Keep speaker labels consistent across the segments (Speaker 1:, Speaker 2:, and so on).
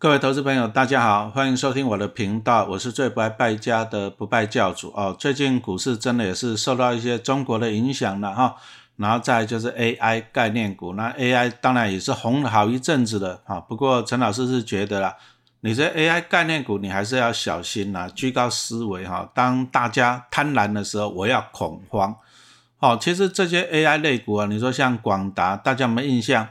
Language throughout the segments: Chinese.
Speaker 1: 各位投资朋友，大家好，欢迎收听我的频道，我是最不爱败家的不败教主哦。最近股市真的也是受到一些中国的影响了哈，然后再就是 AI 概念股，那 AI 当然也是红了好一阵子了哈。不过陈老师是觉得啦，你这 AI 概念股你还是要小心呐，居高思维哈。当大家贪婪的时候，我要恐慌。好，其实这些 AI 类股啊，你说像广达，大家有没有印象？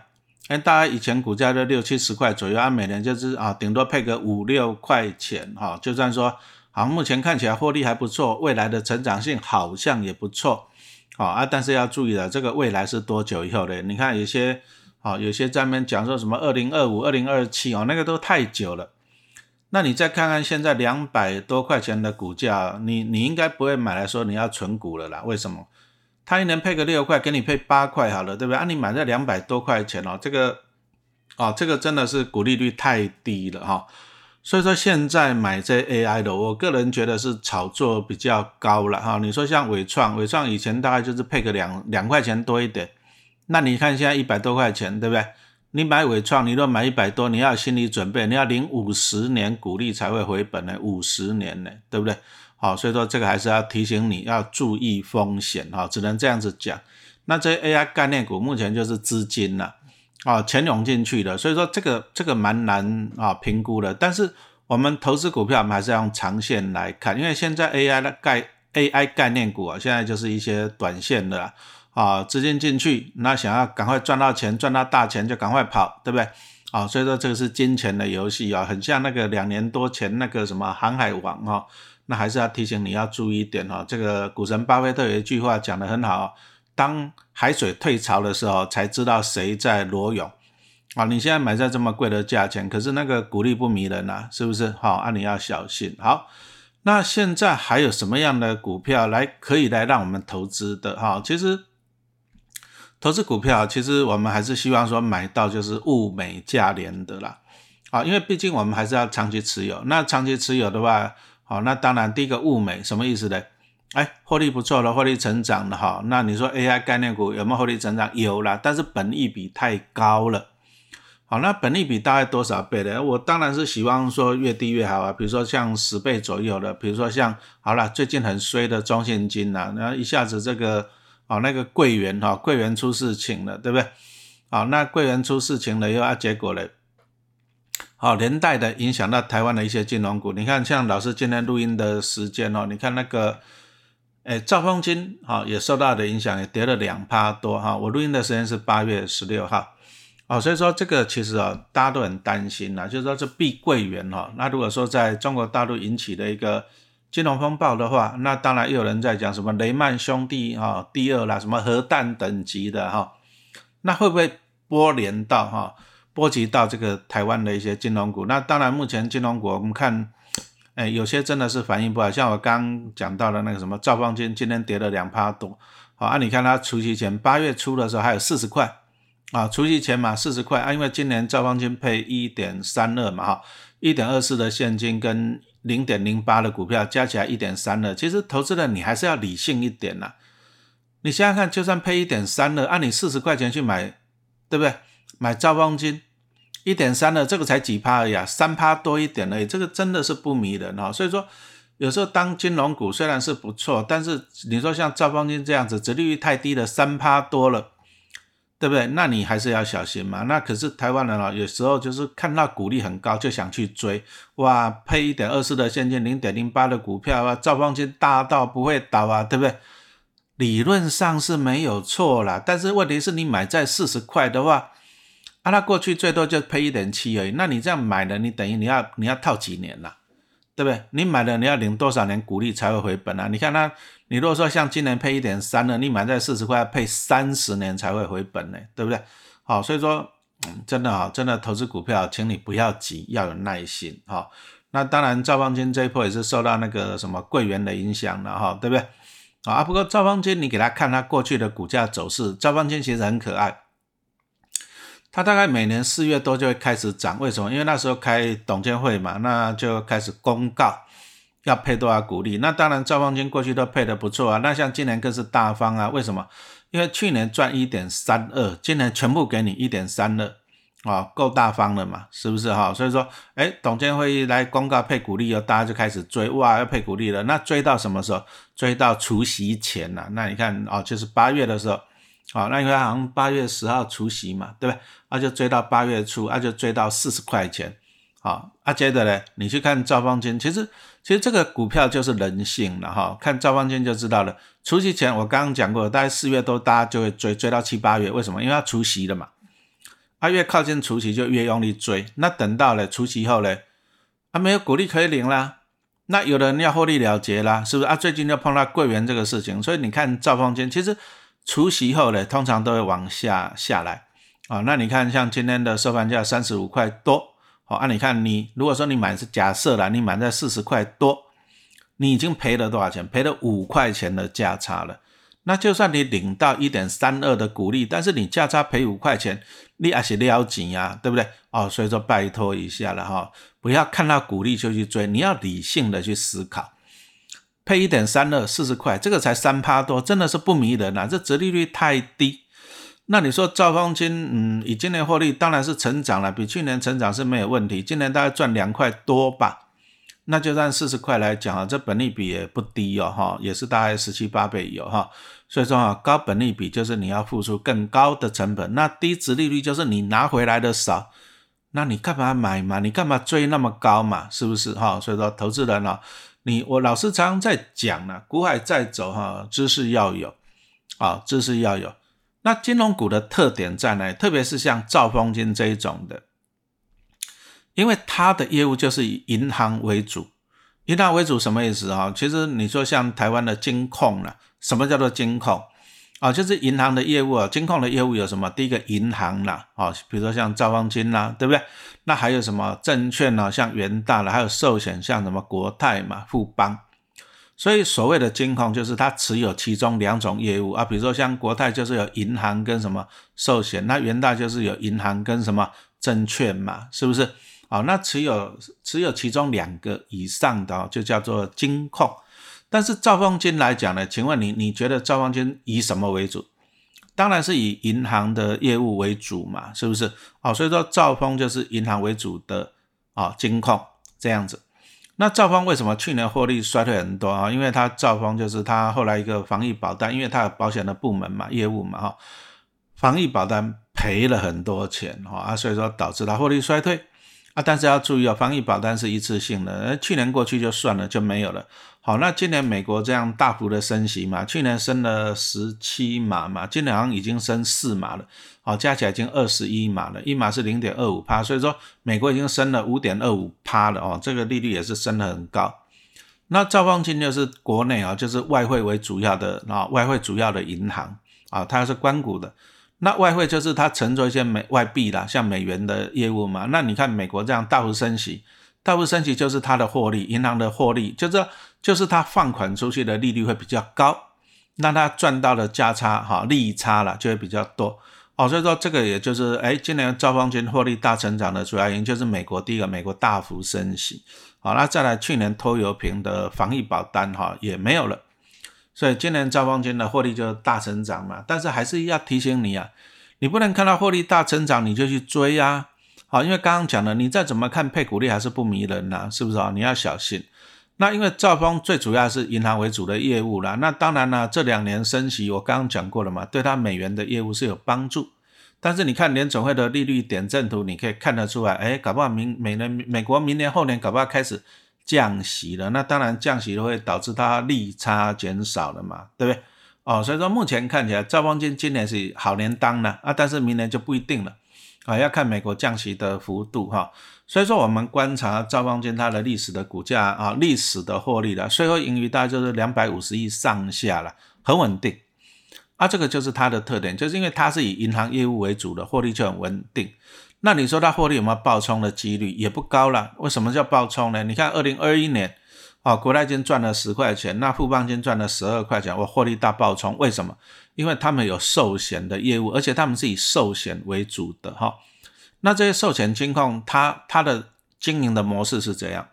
Speaker 1: 哎，大家以前股价都六七十块左右，啊，每年就是啊，顶多配个五六块钱，哈，就算说，好，目前看起来获利还不错，未来的成长性好像也不错，好啊，但是要注意了，这个未来是多久以后的？你看有些，好，有些在那边讲说什么二零二五、二零二七哦，那个都太久了。那你再看看现在两百多块钱的股价，你你应该不会买来说你要存股了啦？为什么？他一年配个六块，给你配八块好了，对不对？啊，你买在两百多块钱哦，这个，哦，这个真的是股利率太低了哈。所以说现在买这 AI 的，我个人觉得是炒作比较高了哈。你说像伟创，伟创以前大概就是配个两两块钱多一点，那你看现在一百多块钱，对不对？你买伟创，你若买一百多，你要心理准备，你要领五十年股利才会回本呢，五十年呢，对不对？好，所以说这个还是要提醒你要注意风险哈，只能这样子讲。那这 AI 概念股目前就是资金了啊，钱涌进去的，所以说这个这个蛮难啊评估的。但是我们投资股票，我们还是要用长线来看，因为现在 AI 的概 AI 概念股啊，现在就是一些短线的啊，资金进去，那想要赶快赚到钱，赚到大钱就赶快跑，对不对？啊，所以说这个是金钱的游戏啊，很像那个两年多前那个什么航海王哈。那还是要提醒你要注意一点哈，这个股神巴菲特有一句话讲得很好，当海水退潮的时候，才知道谁在裸泳啊！你现在买在这么贵的价钱，可是那个股利不迷人呐，是不是？好，那你要小心。好，那现在还有什么样的股票来可以来让我们投资的？哈，其实投资股票，其实我们还是希望说买到就是物美价廉的啦，啊，因为毕竟我们还是要长期持有。那长期持有的话，好，那当然，第一个物美什么意思呢？哎，获利不错了，获利成长了哈。那你说 AI 概念股有没有获利成长？有啦，但是本益比太高了。好，那本益比大概多少倍的？我当然是希望说越低越好啊。比如说像十倍左右的，比如说像好了，最近很衰的中信金呐，然后一下子这个啊那个桂圆哈，桂圆出事情了，对不对？好，那桂圆出事情了，又啊结果嘞？好，连带的影响到台湾的一些金融股。你看，像老师今天录音的时间哦，你看那个，诶，兆丰金，哈，也受到的影响，也跌了两趴多哈。我录音的时间是八月十六号，哦，所以说这个其实啊，大家都很担心呐，就是说这碧桂园哈，那如果说在中国大陆引起的一个金融风暴的话，那当然又有人在讲什么雷曼兄弟哈，第二啦，什么核弹等级的哈，那会不会波连到哈？波及到这个台湾的一些金融股，那当然目前金融股我们看，哎，有些真的是反应不好，像我刚讲到的那个什么兆丰金，今天跌了两趴多，好啊，你看它除夕前八月初的时候还有四十块。啊，除夕前嘛四十块。啊，因为今年兆丰金配一点三二嘛哈，一点二四的现金跟零点零八的股票加起来一点三二，其实投资人你还是要理性一点呐，你想想看，就算配一点三二，按你四十块钱去买，对不对？买兆丰金。一点三的这个才几趴而已啊，三趴多一点而已，这个真的是不迷人哈。所以说，有时候当金融股虽然是不错，但是你说像兆丰金这样子，折利率太低了，三趴多了，对不对？那你还是要小心嘛。那可是台湾人啊，有时候就是看到股利很高就想去追，哇，配一点二四的现金，零点零八的股票啊，兆丰金大到不会倒啊，对不对？理论上是没有错啦，但是问题是你买在四十块的话。那它过去最多就配一点七而已，那你这样买的，你等于你要你要套几年了，对不对？你买了你要领多少年股利才会回本啊？你看它，你如果说像今年配一点三的，你买在四十块，配三十年才会回本呢，对不对？好，所以说，真的啊，真的投资股票，请你不要急，要有耐心哈。那当然，赵方金这一波也是受到那个什么贵元的影响了哈，对不对？啊，不过赵方金你给他看他过去的股价走势，赵方金其实很可爱。它大概每年四月多就会开始涨，为什么？因为那时候开董监会嘛，那就开始公告要配多少股利。那当然赵方金过去都配的不错啊，那像今年更是大方啊。为什么？因为去年赚一点三二，今年全部给你一点三二，啊，够大方了嘛，是不是哈？所以说，哎，董监会议来公告配股利哦，大家就开始追，哇，要配股利了。那追到什么时候？追到除夕前了。那你看哦，就是八月的时候，好，那因为好像八月十号除夕嘛，对不对？那就追到八月初，那就追到四十块钱。好，啊，接着呢，你去看兆丰金，其实其实这个股票就是人性了哈。看兆丰金就知道了。除夕前我刚刚讲过，大概四月多，大家就会追追到七八月，为什么？因为要除夕了嘛。啊，越靠近除夕就越用力追，那等到了除夕后呢，啊没有股利可以领啦，那有的人要获利了结啦，是不是啊？最近就碰到桂圆这个事情，所以你看兆丰金其实除夕后呢，通常都会往下下来啊。那你看像今天的收盘价三十五块多，好啊，你看你如果说你买是假设啦，你买在四十块多，你已经赔了多少钱？赔了五块钱的价差了。那就算你领到一点三二的股利，但是你价差赔五块钱，你还是撩紧呀，对不对？哦，所以说拜托一下了哈，不要看到股利就去追，你要理性的去思考。配一点三二四十块，这个才三趴多，真的是不迷人呐，这折利率太低。那你说赵方金，嗯，以今年获利当然是成长了，比去年成长是没有问题，今年大概赚两块多吧。那就按四十块来讲啊，这本利比也不低哦，哈，也是大概十七八倍有哈。所以说啊，高本利比就是你要付出更高的成本，那低值利率就是你拿回来的少，那你干嘛买嘛？你干嘛追那么高嘛？是不是哈？所以说投资人啊，你我老师常常在讲呢，股海在走哈，知识要有啊，知识要有。那金融股的特点在哪？特别是像兆丰金这一种的。因为它的业务就是以银行为主，银行为主什么意思啊？其实你说像台湾的金控啊，什么叫做金控啊？就是银行的业务啊。金控的业务有什么？第一个银行啦，啊，比如说像兆丰金啦，对不对？那还有什么证券呢？像元大了，还有寿险，像什么国泰嘛、富邦。所以所谓的金控就是它持有其中两种业务啊，比如说像国泰就是有银行跟什么寿险，那元大就是有银行跟什么证券嘛，是不是？好，那持有持有其中两个以上的就叫做金控。但是兆丰金来讲呢，请问你你觉得兆丰金以什么为主？当然是以银行的业务为主嘛，是不是？哦，所以说兆丰就是银行为主的啊金控这样子。那兆丰为什么去年获利衰退很多啊？因为它兆丰就是它后来一个防疫保单，因为它有保险的部门嘛，业务嘛哈，防疫保单赔了很多钱哈啊，所以说导致它获利衰退。啊，但是要注意哦，防疫保单是一次性的，呃，去年过去就算了，就没有了。好，那今年美国这样大幅的升息嘛，去年升了十七码嘛，今年好像已经升四码了，好，加起来已经二十一码了，一码是零点二五帕，所以说美国已经升了五点二五帕了哦，这个利率也是升得很高。那兆丰金就是国内啊，就是外汇为主要的啊，外汇主要的银行啊，它是关谷的。那外汇就是它乘着一些美外币啦，像美元的业务嘛。那你看美国这样大幅升息，大幅升息就是它的获利，银行的获利就是就是它放款出去的利率会比较高，那它赚到的价差哈利差了就会比较多哦。所以说这个也就是哎，今年兆方金获利大成长的主要原因就是美国第一个美国大幅升息，好，那再来去年拖油瓶的防疫保单哈也没有了。所以今年兆方金的获利就大成长嘛，但是还是要提醒你啊，你不能看到获利大成长你就去追呀，好，因为刚刚讲了，你再怎么看配股利还是不迷人呐，是不是啊？你要小心。那因为兆丰最主要是银行为主的业务啦，那当然呢，这两年升息我刚刚讲过了嘛，对它美元的业务是有帮助。但是你看联总会的利率点阵图，你可以看得出来，哎，搞不好明美年美国明年后年搞不好开始。降息了，那当然降息都会导致它利差减少了嘛，对不对？哦，所以说目前看起来兆丰金今年是好年当呢啊，但是明年就不一定了啊，要看美国降息的幅度哈。所以说我们观察兆丰金它的历史的股价啊，历史的获利的税后盈余大概就是两百五十亿上下了，很稳定啊，这个就是它的特点，就是因为它是以银行业务为主的，获利就很稳定。那你说它获利有没有爆冲的几率也不高了？为什么叫爆冲呢？你看二零二一年，啊，国泰金赚了十块钱，那富邦金赚了十二块钱，我获利大爆冲，为什么？因为他们有寿险的业务，而且他们是以寿险为主的哈。那这些寿险金控，它它的经营的模式是怎样？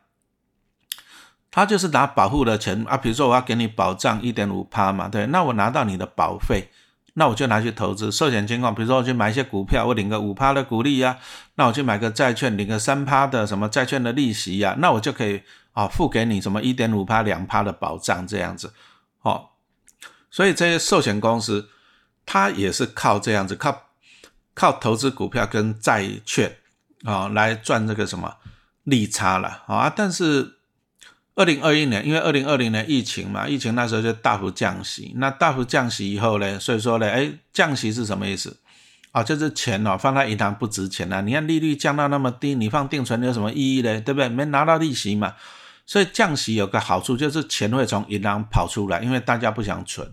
Speaker 1: 它就是拿保护的钱啊，比如说我要给你保障一点五趴嘛，对，那我拿到你的保费。那我就拿去投资寿险金控，比如说我去买一些股票，我领个五趴的股利呀，那我去买个债券，领个三趴的什么债券的利息呀，那我就可以啊付给你什么一点五趴、两趴的保障这样子，哦，所以这些寿险公司它也是靠这样子，靠靠投资股票跟债券啊来赚这个什么利差了啊，但是。二零二一年，因为二零二零年疫情嘛，疫情那时候就大幅降息。那大幅降息以后呢，所以说呢，哎，降息是什么意思？啊，就是钱哦，放在银行不值钱了。你看利率降到那么低，你放定存有什么意义呢？对不对？没拿到利息嘛。所以降息有个好处，就是钱会从银行跑出来，因为大家不想存，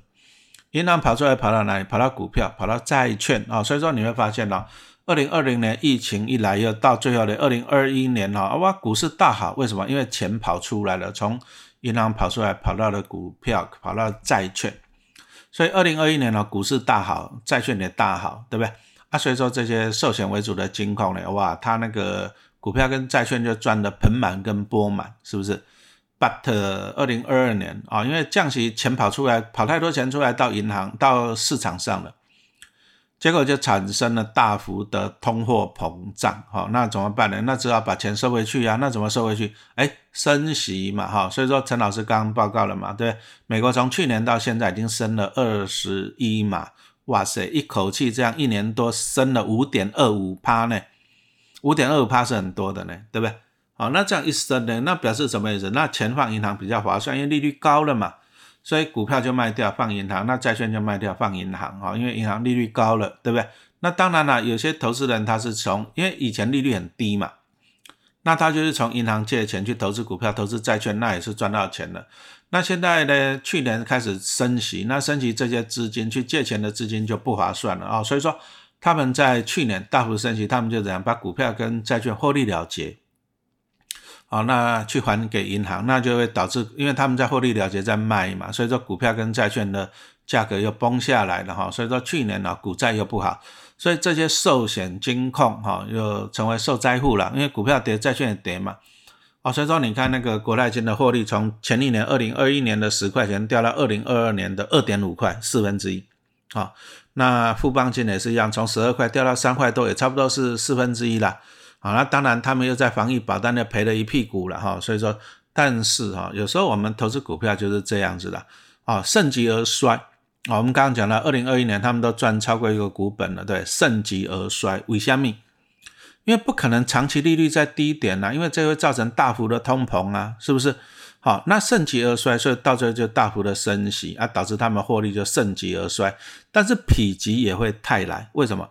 Speaker 1: 银行跑出来跑到哪里？跑到股票，跑到债券啊。所以说你会发现呢。二零二零年疫情一来，又到最后的二零二一年哈，哇，股市大好，为什么？因为钱跑出来了，从银行跑出来，跑到了股票，跑到债券，所以二零二一年呢，股市大好，债券也大好，对不对？啊，所以说这些寿险为主的金控呢，哇，它那个股票跟债券就赚得盆满跟钵满，是不是？But 二零二二年啊，因为降息，钱跑出来，跑太多钱出来到银行，到市场上了。结果就产生了大幅的通货膨胀，好，那怎么办呢？那只好把钱收回去呀。那怎么收回去？哎，升息嘛，哈。所以说陈老师刚刚报告了嘛，对，美国从去年到现在已经升了二十一码，哇塞，一口气这样一年多升了五点二五趴呢，五点二五趴是很多的呢，对不对？好，那这样一升呢，那表示什么意思？那钱放银行比较划算，因为利率高了嘛。所以股票就卖掉放银行，那债券就卖掉放银行哈，因为银行利率高了，对不对？那当然了，有些投资人他是从，因为以前利率很低嘛，那他就是从银行借钱去投资股票、投资债券，那也是赚到钱了。那现在呢，去年开始升息，那升息这些资金去借钱的资金就不划算了啊，所以说他们在去年大幅升息，他们就怎样把股票跟债券获利了结。好，那去还给银行，那就会导致，因为他们在获利了结在卖嘛，所以说股票跟债券的价格又崩下来了哈，所以说去年呢股债又不好，所以这些寿险金控哈又成为受灾户了，因为股票跌，债券也跌嘛，哦，所以说你看那个国泰金的获利从前一年二零二一年的十块钱掉到二零二二年的二点五块，四分之一，好，那富邦金也是一样，从十二块掉到三块多，也差不多是四分之一了。好，那当然他们又在防疫保单又赔了一屁股了哈，所以说，但是哈，有时候我们投资股票就是这样子的啊，盛极而衰啊。我们刚刚讲了，二零二一年他们都赚超过一个股本了，对，盛极而衰，为虾米？因为不可能长期利率在低点呐，因为这会造成大幅的通膨啊，是不是？好，那盛极而衰，所以到最后就大幅的升息啊，导致他们获利就盛极而衰，但是否极也会泰来，为什么？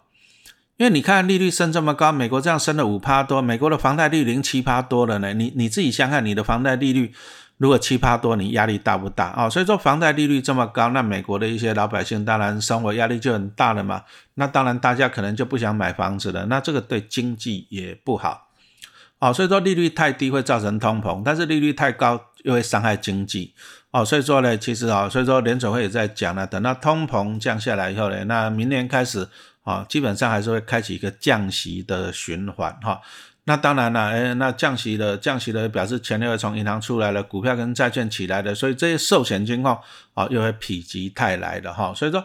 Speaker 1: 因为你看利率升这么高，美国这样升了五趴多，美国的房贷利率七趴多了呢。你你自己想想，你的房贷利率如果七趴多，你压力大不大啊？所以说房贷利率这么高，那美国的一些老百姓当然生活压力就很大了嘛。那当然大家可能就不想买房子了，那这个对经济也不好哦。所以说利率太低会造成通膨，但是利率太高又会伤害经济哦。所以说呢，其实啊，所以说联总会也在讲了，等到通膨降下来以后呢，那明年开始。啊，基本上还是会开启一个降息的循环哈。那当然了，哎，那降息的降息的表示钱又会从银行出来了，股票跟债券起来的，所以这些寿险金控啊又会否极泰来的哈。所以说，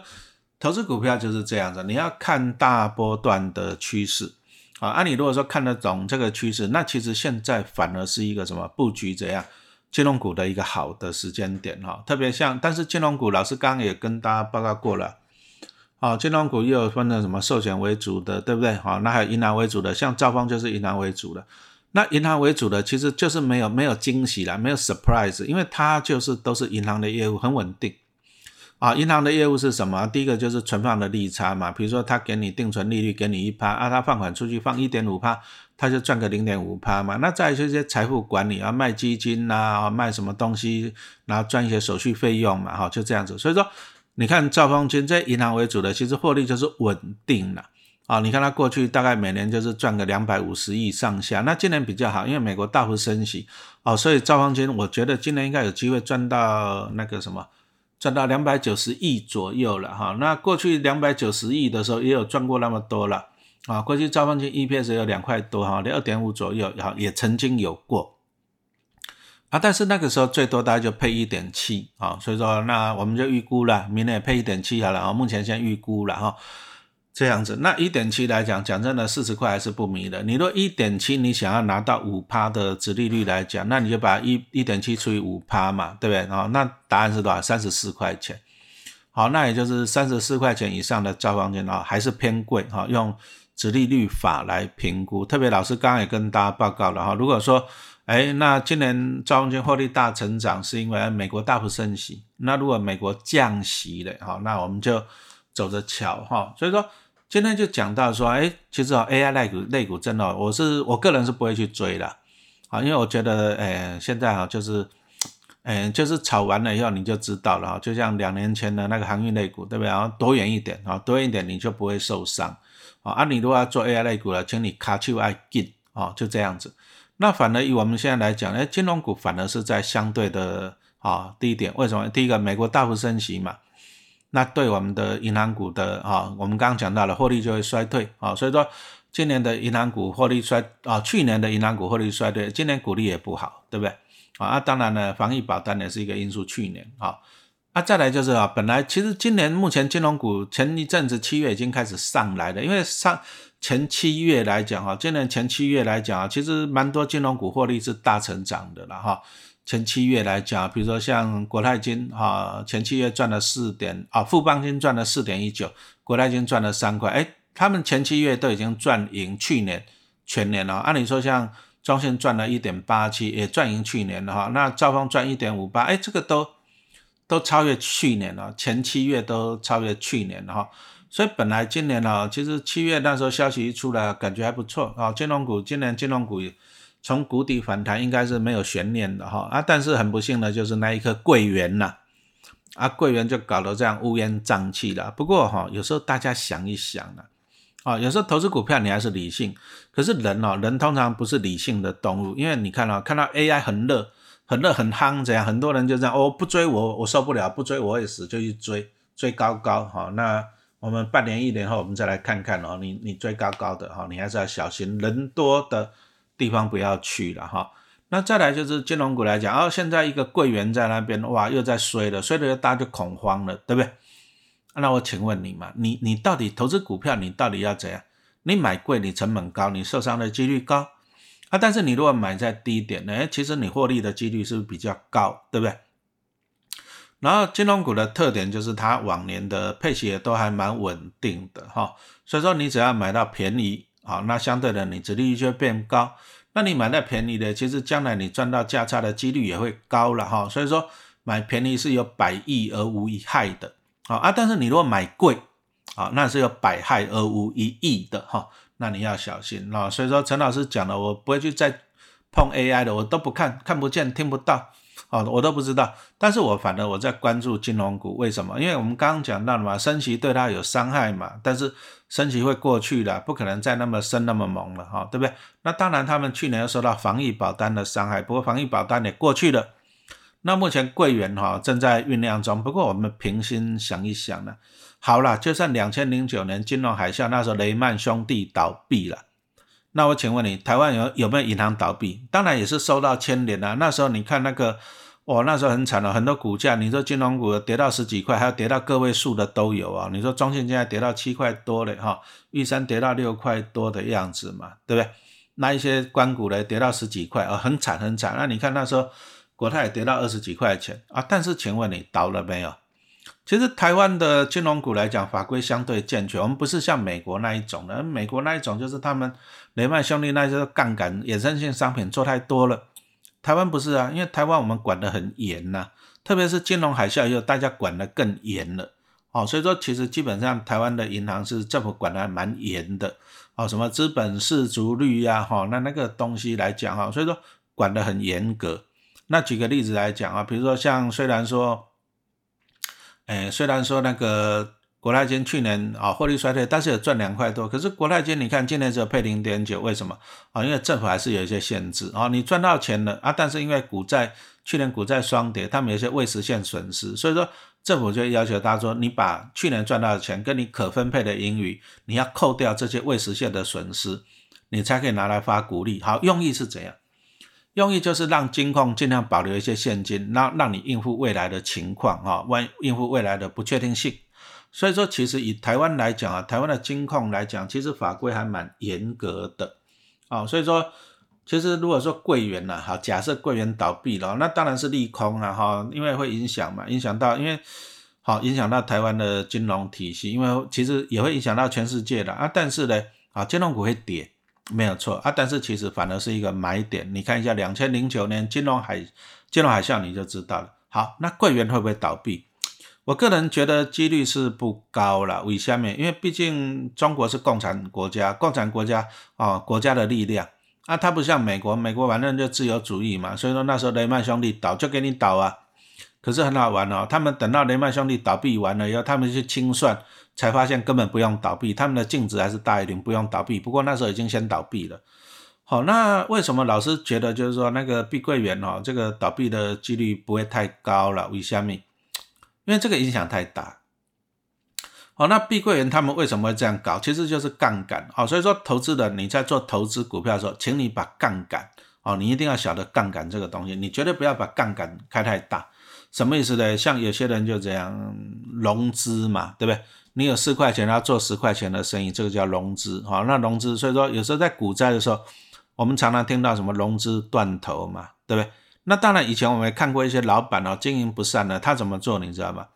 Speaker 1: 投资股票就是这样子，你要看大波段的趋势啊。按你如果说看得懂这个趋势，那其实现在反而是一个什么布局怎样金融股的一个好的时间点哈。特别像，但是金融股老师刚刚也跟大家报告过了。好，金融股又分的什么寿险为主的，对不对？好，那还有银行为主的，像兆丰就是银行为主的。那银行为主的其实就是没有没有惊喜啦，没有 surprise，因为它就是都是银行的业务，很稳定。啊，银行的业务是什么？第一个就是存放的利差嘛，比如说他给你定存利率给你一趴，啊，他放款出去放一点五趴，他就赚个零点五趴嘛。那再一些财富管理啊，卖基金呐，卖什么东西，然后赚一些手续费用嘛，哈，就这样子。所以说。你看兆丰金这银行为主的，其实获利就是稳定了啊！你看它过去大概每年就是赚个两百五十亿上下，那今年比较好，因为美国大幅升息哦，所以兆丰金我觉得今年应该有机会赚到那个什么，赚到两百九十亿左右了哈。那过去两百九十亿的时候也有赚过那么多了啊！过去兆丰金 EPS 有两块多哈，二点五左右，好也曾经有过。啊，但是那个时候最多大概就配一点七啊，所以说那我们就预估了，明年也配一点七好了啊，目前先预估了哈。这样子，那一点七来讲，讲真的，四十块还是不迷的。你若一点七，你想要拿到五趴的值利率来讲，那你就把一一点七除以五趴嘛，对不对？哦，那答案是多少？三十四块钱。好，那也就是三十四块钱以上的交房间啊，还是偏贵哈。用值利率法来评估，特别老师刚刚也跟大家报告了哈。如果说，哎，那今年招房间获利大成长，是因为美国大幅升息。那如果美国降息了，好，那我们就走着瞧哈。所以说。今天就讲到说，哎，其实啊，AI 类股类股真的，我是我个人是不会去追的，啊，因为我觉得，哎，现在啊，就是，哎，就是炒完了以后你就知道了，哈，就像两年前的那个航运类股，对不对？然后躲远一点，啊，躲远一点你就不会受伤，啊，啊，你如果要做 AI 类股了，请你卡住爱进，啊，就这样子。那反而以我们现在来讲，哎，金融股反而是在相对的啊低点，为什么？第一个，美国大幅升息嘛。那对我们的银行股的啊，我们刚刚讲到了获利就会衰退啊，所以说今年的银行股获利衰啊，去年的银行股获利衰退，今年股利也不好，对不对？啊，当然呢，防疫保单也是一个因素。去年啊，啊，再来就是啊，本来其实今年目前金融股前一阵子七月已经开始上来了，因为上前七月来讲哈，今年前七月来讲啊，其实蛮多金融股获利是大成长的了哈。前七月来讲，比如说像国泰金啊，前七月赚了四点啊，富邦金赚了四点一九，国泰金赚了三块，哎，他们前七月都已经赚赢去年全年了。按理说像中信赚了一点八七，也赚赢去年了哈。那兆丰赚一点五八，哎，这个都都超越去年了，前七月都超越去年了哈。所以本来今年呢，其实七月那时候消息一出来，感觉还不错啊，金融股今年金融股。从谷底反弹应该是没有悬念的哈啊，但是很不幸的就是那一颗桂圆呐，啊桂圆就搞得这样乌烟瘴气了。不过哈，有时候大家想一想呢，啊，有时候投资股票你还是理性，可是人哦，人通常不是理性的动物，因为你看到看到 AI 很热、很热、很夯这样，很多人就这样哦，不追我，我受不了，不追我也死，就去追追高高哈。那我们半年、一年后我们再来看看哦，你你追高高的哈，你还是要小心，人多的。地方不要去了哈，那再来就是金融股来讲，哦，现在一个柜员在那边，哇，又在衰了，衰了大家就恐慌了，对不对？那我请问你嘛，你你到底投资股票，你到底要怎样？你买贵，你成本高，你受伤的几率高啊。但是你如果买在低点呢，其实你获利的几率是比较高，对不对？然后金融股的特点就是它往年的配息也都还蛮稳定的哈，所以说你只要买到便宜。好，那相对的，你殖利率就会变高。那你买到便宜的，其实将来你赚到价差的几率也会高了哈。所以说，买便宜是有百益而无一害的。好啊，但是你如果买贵，啊，那是有百害而无一益的哈。那你要小心啊。所以说，陈老师讲了，我不会去再碰 AI 的，我都不看，看不见，听不到。哦，我都不知道，但是我反正我在关注金融股，为什么？因为我们刚刚讲到了嘛，升息对它有伤害嘛，但是升息会过去的，不可能再那么深那么猛了哈，对不对？那当然，他们去年又受到防疫保单的伤害，不过防疫保单也过去了。那目前贵元哈正在酝酿中，不过我们平心想一想呢，好了，就算两千零九年金融海啸那时候雷曼兄弟倒闭了。那我请问你，台湾有有没有银行倒闭？当然也是受到牵连啊。那时候你看那个，哇，那时候很惨了，很多股价，你说金融股跌到十几块，还有跌到个位数的都有啊。你说中信现在跌到七块多嘞哈，玉山跌到六块多的样子嘛，对不对？那一些关股呢，跌到十几块啊，很惨很惨。那你看那时候国泰跌到二十几块钱啊，但是请问你倒了没有？其实台湾的金融股来讲，法规相对健全，我们不是像美国那一种的。美国那一种就是他们雷曼兄弟那些杠杆衍生性商品做太多了。台湾不是啊，因为台湾我们管得很严呐，特别是金融海啸以后，大家管得更严了。哦，所以说其实基本上台湾的银行是政府管得还蛮严的。哦，什么资本市足率呀，哈，那那个东西来讲哈，所以说管得很严格。那举个例子来讲啊，比如说像虽然说。哎，虽然说那个国泰金去年啊获利衰退，但是有赚两块多。可是国泰金你看今年只有配零点九，为什么啊？因为政府还是有一些限制啊。你赚到钱了啊，但是因为股债去年股债双跌，他们有些未实现损失，所以说政府就要求他说，你把去年赚到的钱跟你可分配的盈余，你要扣掉这些未实现的损失，你才可以拿来发股利。好，用意是怎样？用意就是让金控尽量保留一些现金，那让你应付未来的情况哈，万应付未来的不确定性。所以说，其实以台湾来讲啊，台湾的金控来讲，其实法规还蛮严格的啊。所以说，其实如果说柜员呢，哈，假设柜员倒闭了，那当然是利空啊，哈，因为会影响嘛，影响到因为好影响到台湾的金融体系，因为其实也会影响到全世界的啊。但是呢，啊，金融股会跌，没有错啊。但是其实反而是一个买点，你看一下两千零九年金融海金融海啸，你就知道了。好，那桂圆会不会倒闭？我个人觉得几率是不高了，为下面，因为毕竟中国是共产国家，共产国家啊，国家的力量啊，它不像美国，美国反正就自由主义嘛，所以说那时候雷曼兄弟倒就给你倒啊，可是很好玩哦，他们等到雷曼兄弟倒闭完了以后，他们去清算，才发现根本不用倒闭，他们的净值还是大于零，不用倒闭，不过那时候已经先倒闭了。好，那为什么老师觉得就是说那个碧桂园哦，这个倒闭的几率不会太高了？为下面？因为这个影响太大，好，那碧桂园他们为什么会这样搞？其实就是杠杆，哦，所以说投资人你在做投资股票的时候，请你把杠杆，哦，你一定要晓得杠杆这个东西，你绝对不要把杠杆开太大。什么意思呢？像有些人就这样融资嘛，对不对？你有四块钱要做十块钱的生意，这个叫融资，好，那融资，所以说有时候在股灾的时候，我们常常听到什么融资断头嘛，对不对？那当然，以前我们也看过一些老板哦，经营不善的，他怎么做，你知道吗？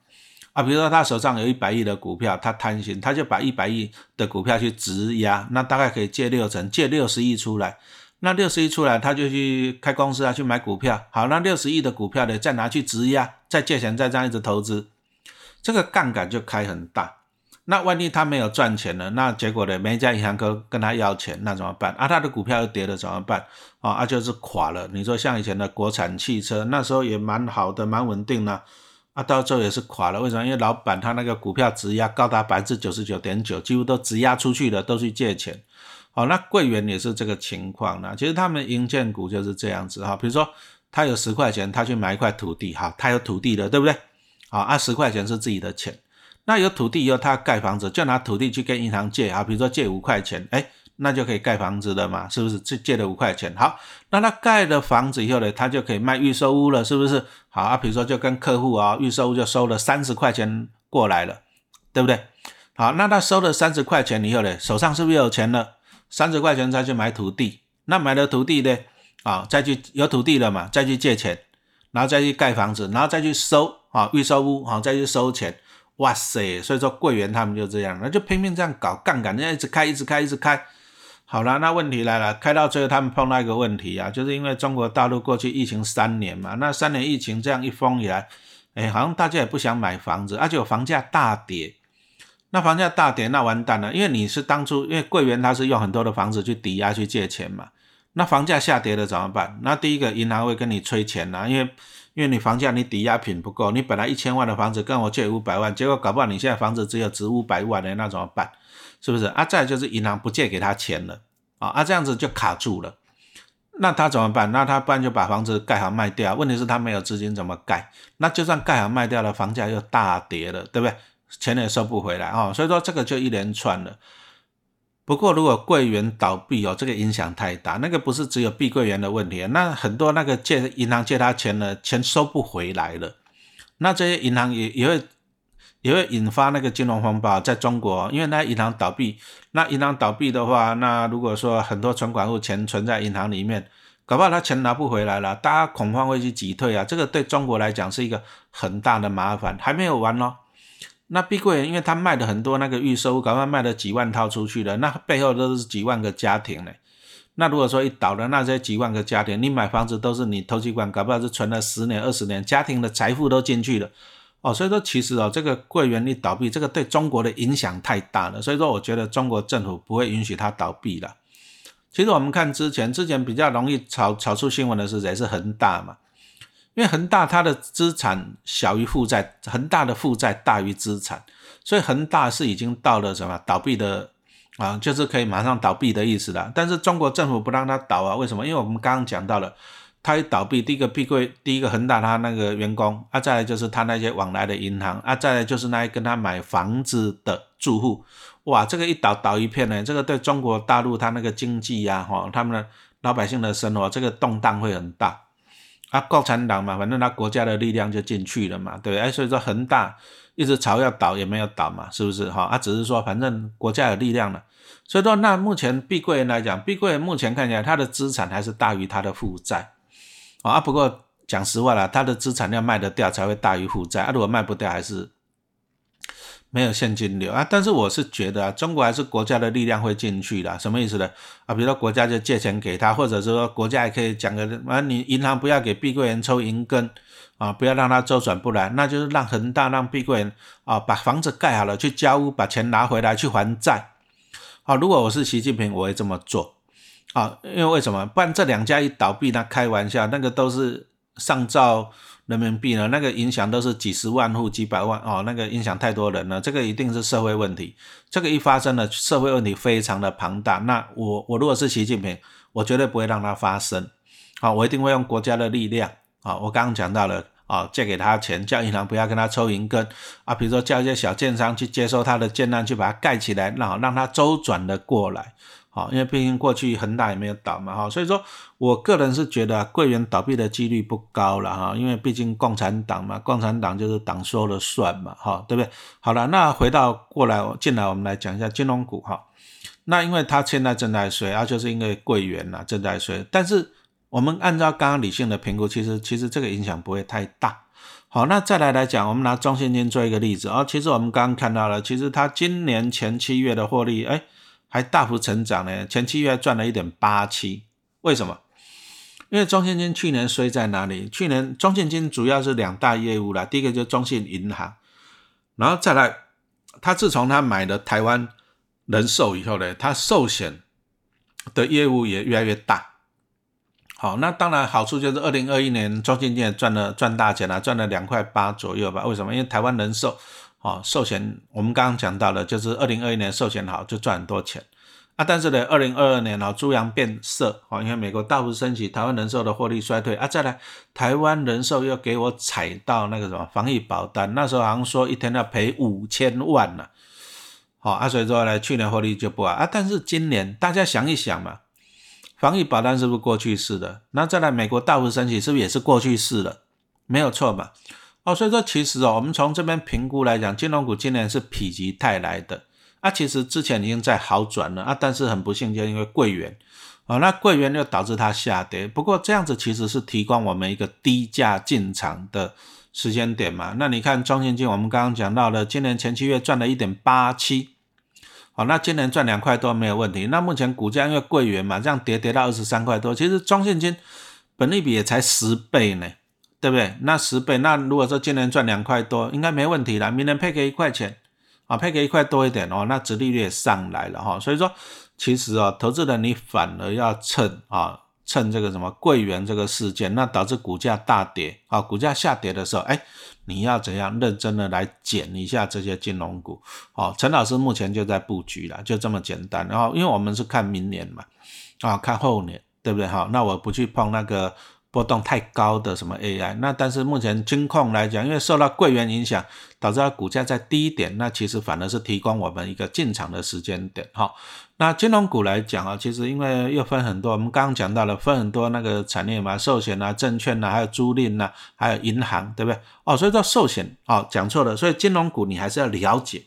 Speaker 1: 啊，比如说他手上有一百亿的股票，他贪心，他就把一百亿的股票去质押，那大概可以借六成，借六十亿出来。那六十亿出来，他就去开公司啊，去买股票。好，那六十亿的股票呢，再拿去质押，再借钱，再这样一直投资，这个杠杆就开很大。那万一他没有赚钱了，那结果呢？每一家银行跟跟他要钱，那怎么办？啊，他的股票又跌了怎么办？啊，啊就是垮了。你说像以前的国产汽车，那时候也蛮好的，蛮稳定的，啊，到最后也是垮了。为什么？因为老板他那个股票质押高达百分之九十九点九，几乎都质押出去了，都去借钱。好，那贵元也是这个情况呢。其实他们银建股就是这样子哈。比如说他有十块钱，他去买一块土地，哈，他有土地的，对不对？好，啊，十块钱是自己的钱。那有土地以后，他盖房子就拿土地去跟银行借啊，比如说借五块钱，哎，那就可以盖房子了嘛，是不是？借借了五块钱，好，那他盖了房子以后呢，他就可以卖预售屋了，是不是？好啊，比如说就跟客户啊，预售屋就收了三十块钱过来了，对不对？好，那他收了三十块钱以后呢，手上是不是有钱了？三十块钱再去买土地，那买了土地呢，啊，再去有土地了嘛，再去借钱，然后再去盖房子，然后再去收啊预售屋，啊，再去收钱。哇塞，所以说柜员他们就这样，那就拼命这样搞杠杆，这样一直开，一直开，一直开。好了，那问题来了，开到最后他们碰到一个问题啊，就是因为中国大陆过去疫情三年嘛，那三年疫情这样一封以来，哎，好像大家也不想买房子，而且房价大跌。那房价大跌，那完蛋了，因为你是当初因为柜员他是用很多的房子去抵押去借钱嘛，那房价下跌了怎么办？那第一个银行会跟你催钱呐，因为。因为你房价你抵押品不够，你本来一千万的房子跟我借五百万，结果搞不好你现在房子只有值五百万的，那怎么办？是不是？啊，再就是银行不借给他钱了啊，啊这样子就卡住了，那他怎么办？那他不然就把房子盖好卖掉。问题是他没有资金怎么盖？那就算盖好卖掉了，房价又大跌了，对不对？钱也收不回来啊，所以说这个就一连串了。不过，如果柜员倒闭哦，这个影响太大。那个不是只有碧桂园的问题，那很多那个借银行借他钱的钱收不回来了。那这些银行也也会也会引发那个金融风暴，在中国，因为那银行倒闭，那银行倒闭的话，那如果说很多存款户钱存在银行里面，搞不好他钱拿不回来了，大家恐慌会去挤退啊。这个对中国来讲是一个很大的麻烦，还没有完哦。那碧桂园，因为他卖的很多那个预售，搞不好卖了几万套出去了，那背后都是几万个家庭呢。那如果说一倒了，那这几万个家庭，你买房子都是你投机管，搞不好是存了十年、二十年，家庭的财富都进去了。哦，所以说其实哦，这个桂园一倒闭，这个对中国的影响太大了。所以说，我觉得中国政府不会允许它倒闭了。其实我们看之前，之前比较容易炒炒出新闻的是谁？是恒大嘛。因为恒大它的资产小于负债，恒大的负债大于资产，所以恒大是已经到了什么倒闭的啊，就是可以马上倒闭的意思了。但是中国政府不让它倒啊，为什么？因为我们刚刚讲到了，它一倒闭，第一个碧桂，第一个恒大它那个员工啊，再来就是他那些往来的银行啊，再来就是那些跟他买房子的住户，哇，这个一倒倒一片呢，这个对中国大陆它那个经济呀，哈，他们的老百姓的生活，这个动荡会很大。啊，共产党嘛，反正他国家的力量就进去了嘛，对不对？哎，所以说恒大一直朝要倒也没有倒嘛，是不是哈？啊，只是说反正国家有力量了。所以说，那目前碧桂园来讲，碧桂园目前看起来它的资产还是大于它的负债啊。不过讲实话了，它的资产要卖得掉才会大于负债啊。如果卖不掉，还是。没有现金流啊，但是我是觉得啊，中国还是国家的力量会进去的，什么意思呢？啊，比如说国家就借钱给他，或者是说国家也可以讲个啊，你银行不要给碧桂园抽银根啊，不要让它周转不来，那就是让恒大、让碧桂园啊把房子盖好了去交屋，把钱拿回来去还债。好，如果我是习近平，我会这么做。啊，因为为什么？不然这两家一倒闭，那开玩笑，那个都是上照。人民币呢？那个影响都是几十万户、几百万哦，那个影响太多人了，这个一定是社会问题。这个一发生了，社会问题非常的庞大。那我我如果是习近平，我绝对不会让它发生。好，我一定会用国家的力量。啊，我刚刚讲到了啊，借给他钱，叫银行不要跟他抽银根啊，比如说叫一些小建商去接收他的建案，去把它盖起来，让让它周转的过来。因为毕竟过去恒大也没有倒嘛，哈，所以说我个人是觉得桂圆倒闭的几率不高了，哈，因为毕竟共产党嘛，共产党就是党说了算嘛，哈，对不对？好了，那回到过来进来，我们来讲一下金融股，哈，那因为它现在正在衰，啊，就是因为桂圆呐正在衰，但是我们按照刚刚理性的评估，其实其实这个影响不会太大。好，那再来来讲，我们拿中信金做一个例子，啊，其实我们刚刚看到了，其实它今年前七月的获利，哎。还大幅成长呢，前七月赚了一点八七，为什么？因为中信金去年衰在哪里？去年中信金主要是两大业务啦，第一个就是中信银行，然后再来，他自从他买了台湾人寿以后呢，他寿险的业务也越来越大。好，那当然好处就是二零二一年中信金赚了赚大钱了，赚了两块八左右吧？为什么？因为台湾人寿。哦，寿险我们刚刚讲到了，就是二零二一年寿险好就赚很多钱啊，但是呢，二零二二年哦，猪羊变色啊，因为美国大幅升级，台湾人寿的获利衰退啊，再来台湾人寿又给我踩到那个什么防疫保单，那时候好像说一天要赔五千万呢，好啊，所以说呢，去年获利就不好啊，但是今年大家想一想嘛，防疫保单是不是过去式的？那再来美国大幅升级是不是也是过去式的？没有错嘛。哦，所以说其实哦，我们从这边评估来讲，金融股今年是否极泰来的啊。其实之前已经在好转了啊，但是很不幸就因为贵元啊，那贵元又导致它下跌。不过这样子其实是提供我们一个低价进场的时间点嘛。那你看中信金，我们刚刚讲到了，今年前七月赚了一点八七，好，那今年赚两块多没有问题。那目前股价因为贵元嘛，这样跌跌到二十三块多，其实中信金本利比也才十倍呢。对不对？那十倍，那如果说今年赚两块多，应该没问题了。明年配给一块钱，啊，配给一块多一点哦，那殖利率也上来了哈。所以说，其实啊，投资人你反而要趁啊，趁这个什么贵元这个事件，那导致股价大跌啊，股价下跌的时候，哎，你要怎样认真的来减一下这些金融股？哦，陈老师目前就在布局了，就这么简单。然后，因为我们是看明年嘛，啊，看后年，对不对？哈，那我不去碰那个。波动太高的什么 AI，那但是目前金控来讲，因为受到贵元影响，导致它股价在低点，那其实反而是提供我们一个进场的时间点。哈，那金融股来讲啊，其实因为又分很多，我们刚刚讲到了分很多那个产业嘛，寿险啊、证券啊，还有租赁啊，还有银行，对不对？哦，所以说寿险，哦，讲错了，所以金融股你还是要了解，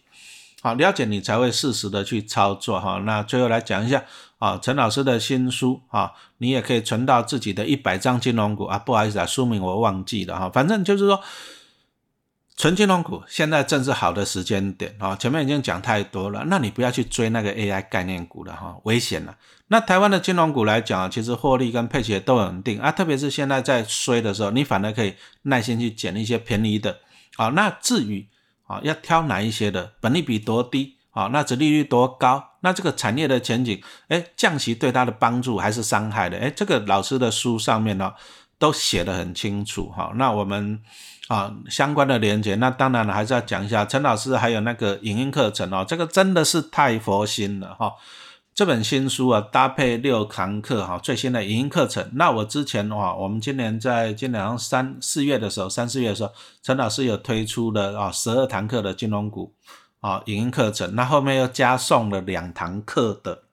Speaker 1: 好，了解你才会适时的去操作哈。那最后来讲一下。啊，陈老师的新书啊，你也可以存到自己的一百张金融股啊。不好意思啊，书名我忘记了哈。反正就是说，存金融股现在正是好的时间点啊。前面已经讲太多了，那你不要去追那个 AI 概念股了哈，危险了。那台湾的金融股来讲啊，其实获利跟配息都稳定啊，特别是现在在衰的时候，你反而可以耐心去捡一些便宜的啊。那至于啊，要挑哪一些的，本利比多低？啊，那这利率多高？那这个产业的前景，哎，降息对它的帮助还是伤害的？哎，这个老师的书上面呢都写得很清楚。哈，那我们啊相关的连接，那当然了，还是要讲一下陈老师还有那个影音课程哦，这个真的是太佛心了哈。这本新书啊，搭配六堂课哈，最新的影音课程。那我之前哇，我们今年在今年三四月的时候，三四月的时候，陈老师有推出了啊十二堂课的金融股。啊，影音课程，那后面又加送了两堂课的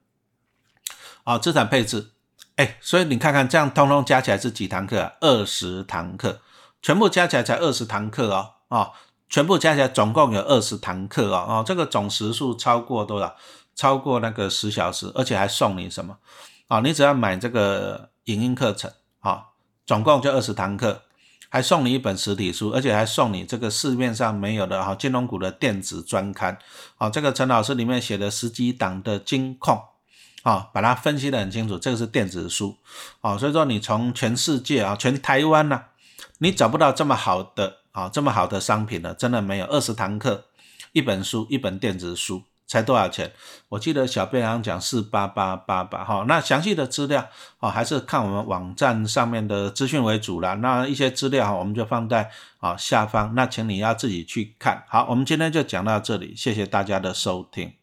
Speaker 1: 啊，资产配置哎，所以你看看这样通通加起来是几堂课啊？二十堂课，全部加起来才二十堂课哦，啊，全部加起来总共有二十堂课哦，哦，这个总时数超过多少？超过那个十小时，而且还送你什么？啊，你只要买这个影音课程，啊，总共就二十堂课，还送你一本实体书，而且还送你这个市面上没有的哈金融股的电子专刊，啊，这个陈老师里面写的十几档的金控，啊，把它分析的很清楚，这个是电子书，啊，所以说你从全世界啊，全台湾呐，你找不到这么好的啊，这么好的商品了，真的没有，二十堂课，一本书，一本电子书。才多少钱？我记得小贝好像讲四八八八八，哈，那详细的资料哦，还是看我们网站上面的资讯为主啦。那一些资料哈，我们就放在啊下方，那请你要自己去看。好，我们今天就讲到这里，谢谢大家的收听。